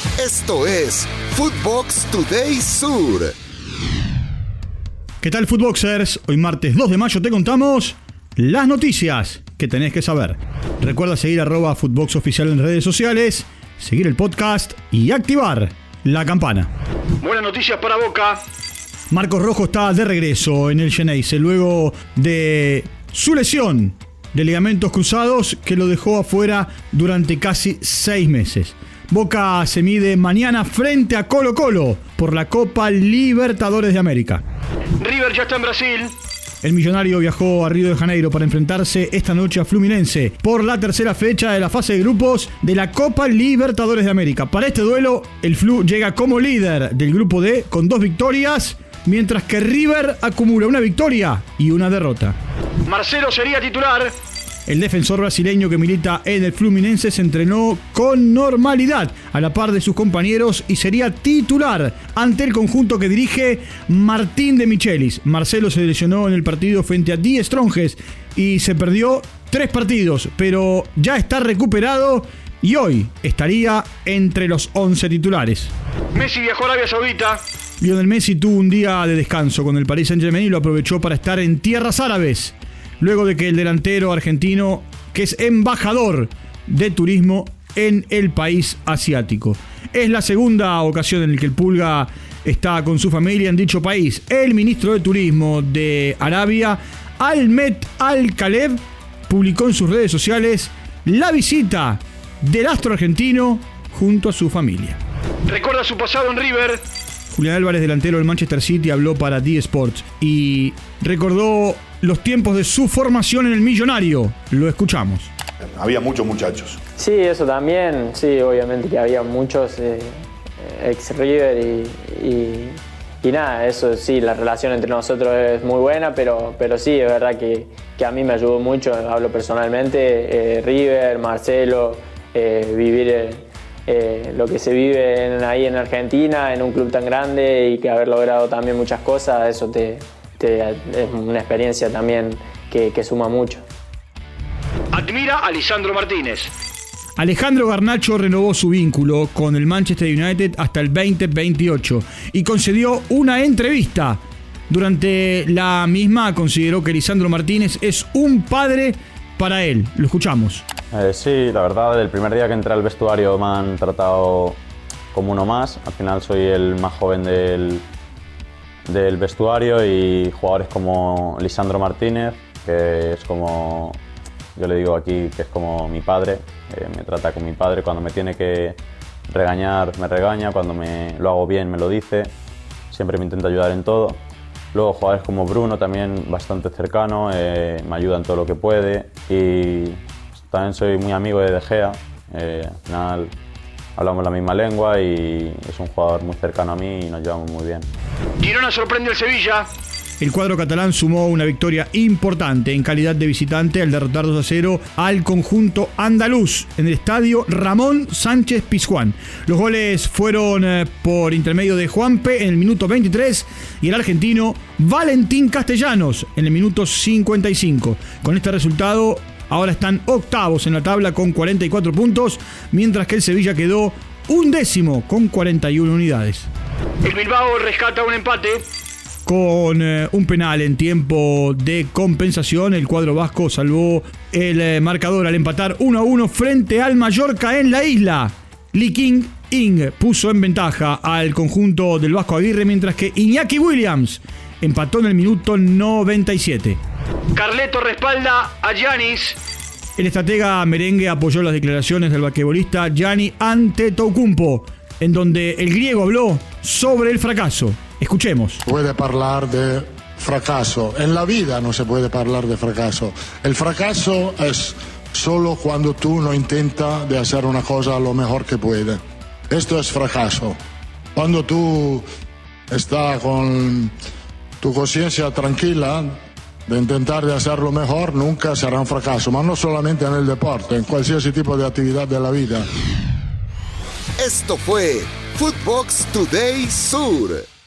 Esto es Footbox Today Sur. ¿Qué tal, Footboxers? Hoy martes 2 de mayo te contamos las noticias que tenés que saber. Recuerda seguir arroba Footbox Oficial en redes sociales, seguir el podcast y activar la campana. Buenas noticias para Boca. Marcos Rojo está de regreso en el Geneise luego de su lesión de ligamentos cruzados que lo dejó afuera durante casi seis meses. Boca se mide mañana frente a Colo Colo por la Copa Libertadores de América. River ya está en Brasil. El millonario viajó a Río de Janeiro para enfrentarse esta noche a Fluminense por la tercera fecha de la fase de grupos de la Copa Libertadores de América. Para este duelo, el Flu llega como líder del grupo D con dos victorias, mientras que River acumula una victoria y una derrota. Marcelo sería titular. El defensor brasileño que milita en el Fluminense se entrenó con normalidad a la par de sus compañeros y sería titular ante el conjunto que dirige Martín de Michelis. Marcelo se lesionó en el partido frente a Die Stronges y se perdió tres partidos, pero ya está recuperado y hoy estaría entre los 11 titulares. Messi viajó a Arabia Saudita. Lionel Messi tuvo un día de descanso con el Paris Saint-Germain y lo aprovechó para estar en tierras árabes luego de que el delantero argentino, que es embajador de turismo en el país asiático. Es la segunda ocasión en la que el Pulga está con su familia en dicho país. El ministro de Turismo de Arabia, Almet Al-Khaleb, publicó en sus redes sociales la visita del astro argentino junto a su familia. Recuerda su pasado en River. Julián Álvarez, delantero del Manchester City, habló para D Sports y recordó los tiempos de su formación en el Millonario. Lo escuchamos. Había muchos muchachos. Sí, eso también. Sí, obviamente que había muchos eh, ex River y, nada, eso sí, la relación entre nosotros es muy buena, pero, pero sí, es verdad que, a mí me ayudó mucho, hablo personalmente, eh, River, Marcelo, eh, vivir lo que se vive ahí en Argentina, en un club tan grande y que haber logrado también muchas cosas, eso te, es una experiencia también que, suma mucho. Admira a Lisandro Martínez. Alejandro Garnacho renovó su vínculo con el Manchester United hasta el 2028 y concedió una entrevista. Durante la misma consideró que Lisandro Martínez es un padre para él. Lo escuchamos. Eh, sí, la verdad, del primer día que entré al vestuario me han tratado como uno más. Al final soy el más joven del, del vestuario y jugadores como Lisandro Martínez, que es como, yo le digo aquí que es como mi padre, eh, me trata como mi padre, cuando me tiene que regañar me regaña, cuando me lo hago bien me lo dice, siempre me intenta ayudar en todo. Luego jugadores como Bruno también bastante cercano, eh, me ayuda en todo lo que puede. Y también soy muy amigo de De Gea, eh, al final hablamos la misma lengua y es un jugador muy cercano a mí y nos llevamos muy bien. Girona sorprende al Sevilla. El cuadro catalán sumó una victoria importante en calidad de visitante al derrotar 2 a 0 al conjunto andaluz en el estadio Ramón Sánchez Pizjuán. Los goles fueron eh, por intermedio de Juanpe en el minuto 23 y el argentino Valentín Castellanos en el minuto 55. Con este resultado ahora están octavos en la tabla con 44 puntos, mientras que el Sevilla quedó un décimo con 41 unidades. El Bilbao rescata un empate. Con eh, un penal en tiempo de compensación, el cuadro vasco salvó el eh, marcador al empatar 1 a 1 frente al Mallorca en la isla. Lee King Ing puso en ventaja al conjunto del Vasco Aguirre, mientras que Iñaki Williams empató en el minuto 97. Carleto respalda a Yanis. El estratega merengue apoyó las declaraciones del vaquebolista Gianni Antetokounmpo en donde el griego habló sobre el fracaso. Escuchemos. Puede hablar de fracaso. En la vida no se puede hablar de fracaso. El fracaso es solo cuando tú no intentas de hacer una cosa lo mejor que puede. Esto es fracaso. Cuando tú estás con tu conciencia tranquila de intentar de hacer lo mejor, nunca será un fracaso, pero no solamente en el deporte, en cualquier tipo de actividad de la vida. Esto fue Footbox Today Sur.